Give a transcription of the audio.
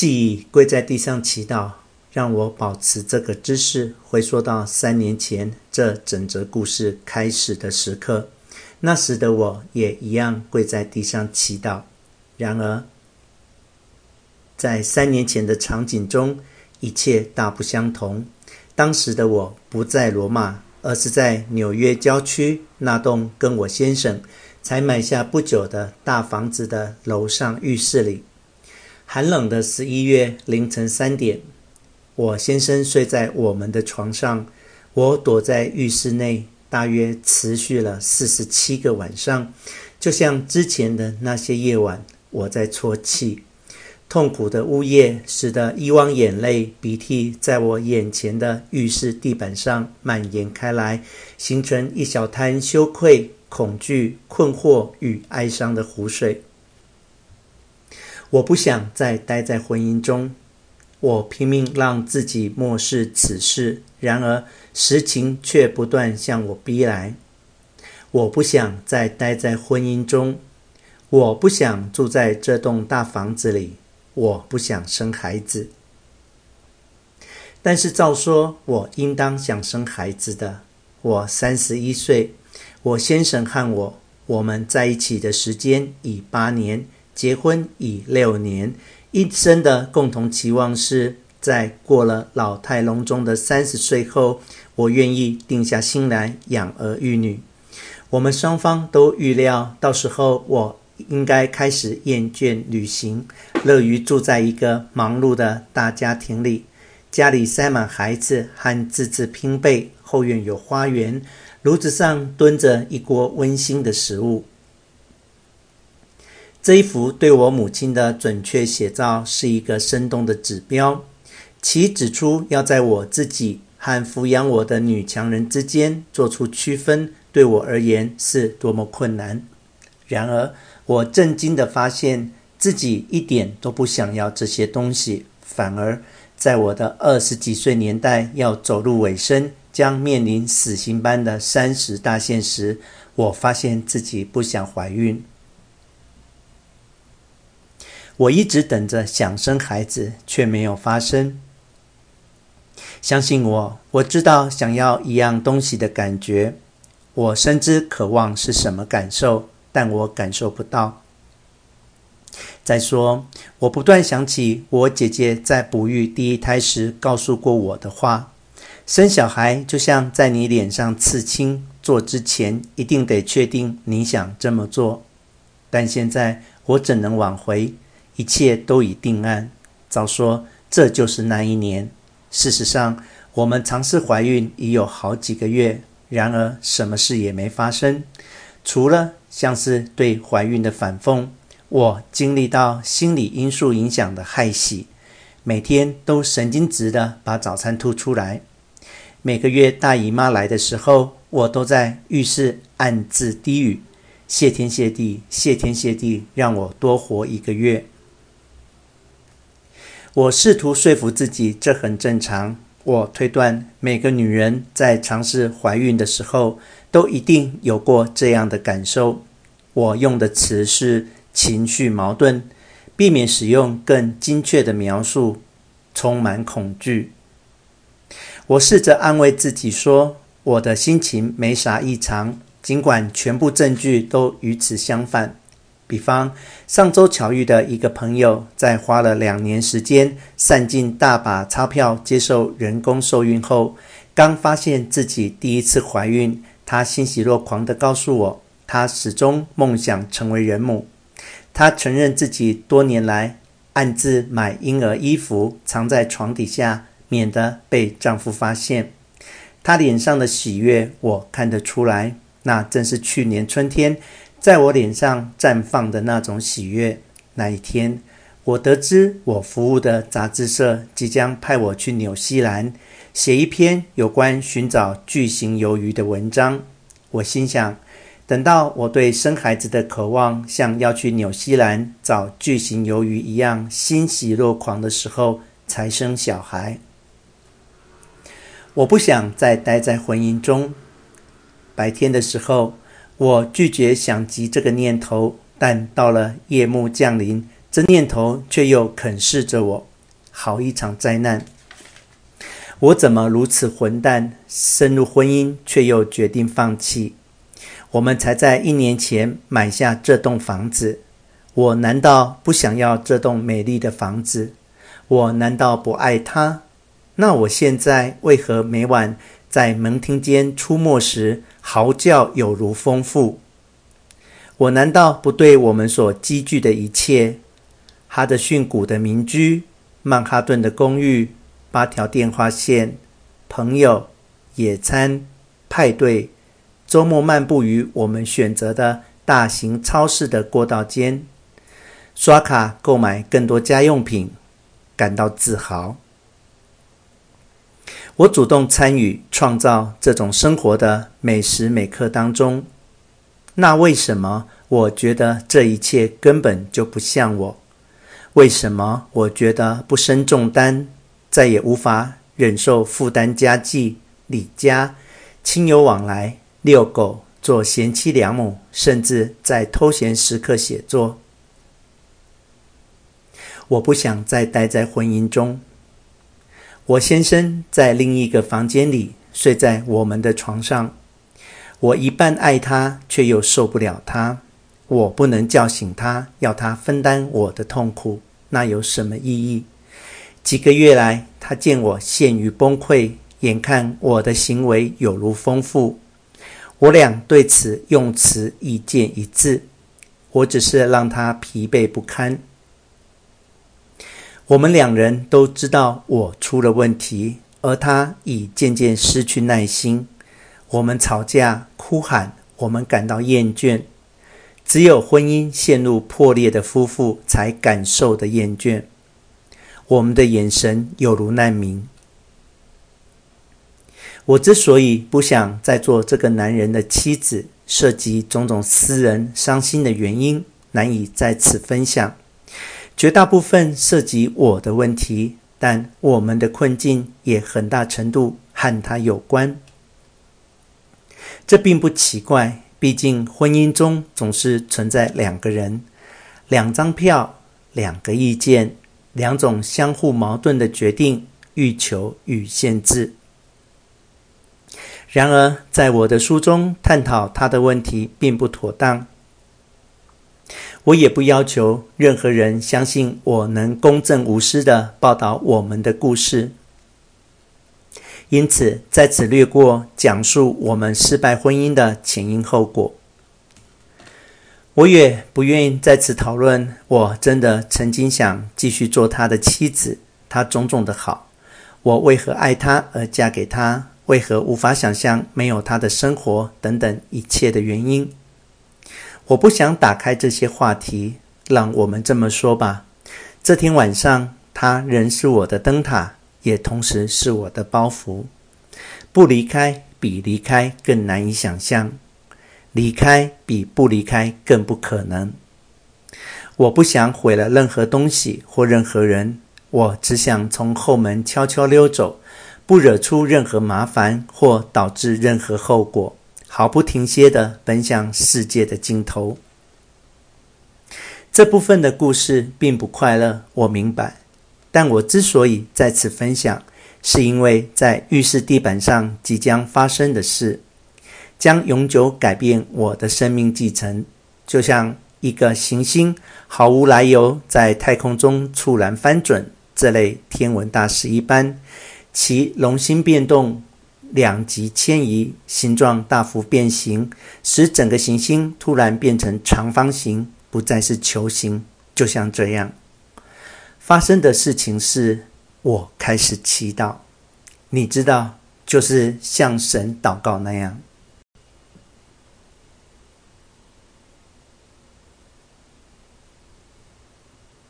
记忆跪在地上祈祷，让我保持这个姿势，回溯到三年前这整则故事开始的时刻。那时的我也一样跪在地上祈祷。然而，在三年前的场景中，一切大不相同。当时的我不在罗马，而是在纽约郊区那栋跟我先生才买下不久的大房子的楼上浴室里。寒冷的十一月凌晨三点，我先生睡在我们的床上，我躲在浴室内，大约持续了四十七个晚上，就像之前的那些夜晚，我在啜泣。痛苦的呜咽使得一汪眼泪、鼻涕在我眼前的浴室地板上蔓延开来，形成一小滩羞愧、恐惧、困惑与哀伤的湖水。我不想再待在婚姻中，我拼命让自己漠视此事，然而实情却不断向我逼来。我不想再待在婚姻中，我不想住在这栋大房子里。我不想生孩子，但是照说，我应当想生孩子的。我三十一岁，我先生和我，我们在一起的时间已八年，结婚已六年，一生的共同期望是在过了老态龙钟的三十岁后，我愿意定下心来养儿育女。我们双方都预料，到时候我。应该开始厌倦旅行，乐于住在一个忙碌的大家庭里，家里塞满孩子和自制拼背，后院有花园，炉子上炖着一锅温馨的食物。这一幅对我母亲的准确写照是一个生动的指标，其指出要在我自己和抚养我的女强人之间做出区分，对我而言是多么困难。然而，我震惊地发现自己一点都不想要这些东西，反而在我的二十几岁年代要走入尾声，将面临死刑般的三十大限时，我发现自己不想怀孕。我一直等着想生孩子，却没有发生。相信我，我知道想要一样东西的感觉，我深知渴望是什么感受。但我感受不到。再说，我不断想起我姐姐在哺育第一胎时告诉过我的话：生小孩就像在你脸上刺青，做之前一定得确定你想这么做。但现在我怎能挽回？一切都已定案。早说这就是那一年。事实上，我们尝试怀孕已有好几个月，然而什么事也没发生，除了……像是对怀孕的反讽，我经历到心理因素影响的害喜，每天都神经质的把早餐吐出来。每个月大姨妈来的时候，我都在浴室暗自低语：谢天谢地，谢天谢地，让我多活一个月。我试图说服自己，这很正常。我推断，每个女人在尝试怀孕的时候，都一定有过这样的感受。我用的词是情绪矛盾，避免使用更精确的描述，充满恐惧。我试着安慰自己说，我的心情没啥异常，尽管全部证据都与此相反。比方，上周巧遇的一个朋友，在花了两年时间，散尽大把钞票接受人工受孕后，刚发现自己第一次怀孕，她欣喜若狂地告诉我，她始终梦想成为人母。她承认自己多年来暗自买婴儿衣服，藏在床底下，免得被丈夫发现。她脸上的喜悦，我看得出来，那正是去年春天。在我脸上绽放的那种喜悦。那一天，我得知我服务的杂志社即将派我去纽西兰写一篇有关寻找巨型鱿鱼的文章。我心想，等到我对生孩子的渴望像要去纽西兰找巨型鱿鱼一样欣喜若狂的时候，才生小孩。我不想再待在婚姻中。白天的时候。我拒绝想及这个念头，但到了夜幕降临，这念头却又啃噬着我。好一场灾难。我怎么如此混蛋？深入婚姻却又决定放弃。我们才在一年前买下这栋房子，我难道不想要这栋美丽的房子？我难道不爱它？那我现在为何每晚在门厅间出没时嚎叫有如丰富？我难道不对我们所积聚的一切——哈德逊谷的民居、曼哈顿的公寓、八条电话线、朋友、野餐、派对、周末漫步于我们选择的大型超市的过道间，刷卡购买更多家用品，感到自豪？我主动参与创造这种生活的每时每刻当中，那为什么我觉得这一切根本就不像我？为什么我觉得不生重担？再也无法忍受负担家计、李家、亲友往来、遛狗、做贤妻良母，甚至在偷闲时刻写作。我不想再待在婚姻中。我先生在另一个房间里睡在我们的床上。我一半爱他，却又受不了他。我不能叫醒他，要他分担我的痛苦，那有什么意义？几个月来，他见我陷于崩溃，眼看我的行为有如丰富，我俩对此用词意见一致。我只是让他疲惫不堪。我们两人都知道我出了问题，而他已渐渐失去耐心。我们吵架、哭喊，我们感到厌倦。只有婚姻陷入破裂的夫妇才感受的厌倦。我们的眼神有如难民。我之所以不想再做这个男人的妻子，涉及种种私人伤心的原因，难以在此分享。绝大部分涉及我的问题，但我们的困境也很大程度和他有关。这并不奇怪，毕竟婚姻中总是存在两个人、两张票、两个意见。两种相互矛盾的决定、欲求与限制。然而，在我的书中探讨他的问题并不妥当。我也不要求任何人相信我能公正无私地报道我们的故事。因此，在此略过讲述我们失败婚姻的前因后果。我也不愿意在此讨论。我真的曾经想继续做他的妻子，他种种的好，我为何爱他而嫁给他？为何无法想象没有他的生活？等等一切的原因。我不想打开这些话题。让我们这么说吧：这天晚上，他仍是我的灯塔，也同时是我的包袱。不离开比离开更难以想象。离开比不离开更不可能。我不想毁了任何东西或任何人，我只想从后门悄悄溜走，不惹出任何麻烦或导致任何后果，毫不停歇地奔向世界的尽头。这部分的故事并不快乐，我明白。但我之所以在此分享，是因为在浴室地板上即将发生的事。将永久改变我的生命继承，就像一个行星毫无来由在太空中猝然翻转这类天文大事一般，其龙心变动、两极迁移、形状大幅变形，使整个行星突然变成长方形，不再是球形。就像这样发生的事情是，我开始祈祷，你知道，就是向神祷告那样。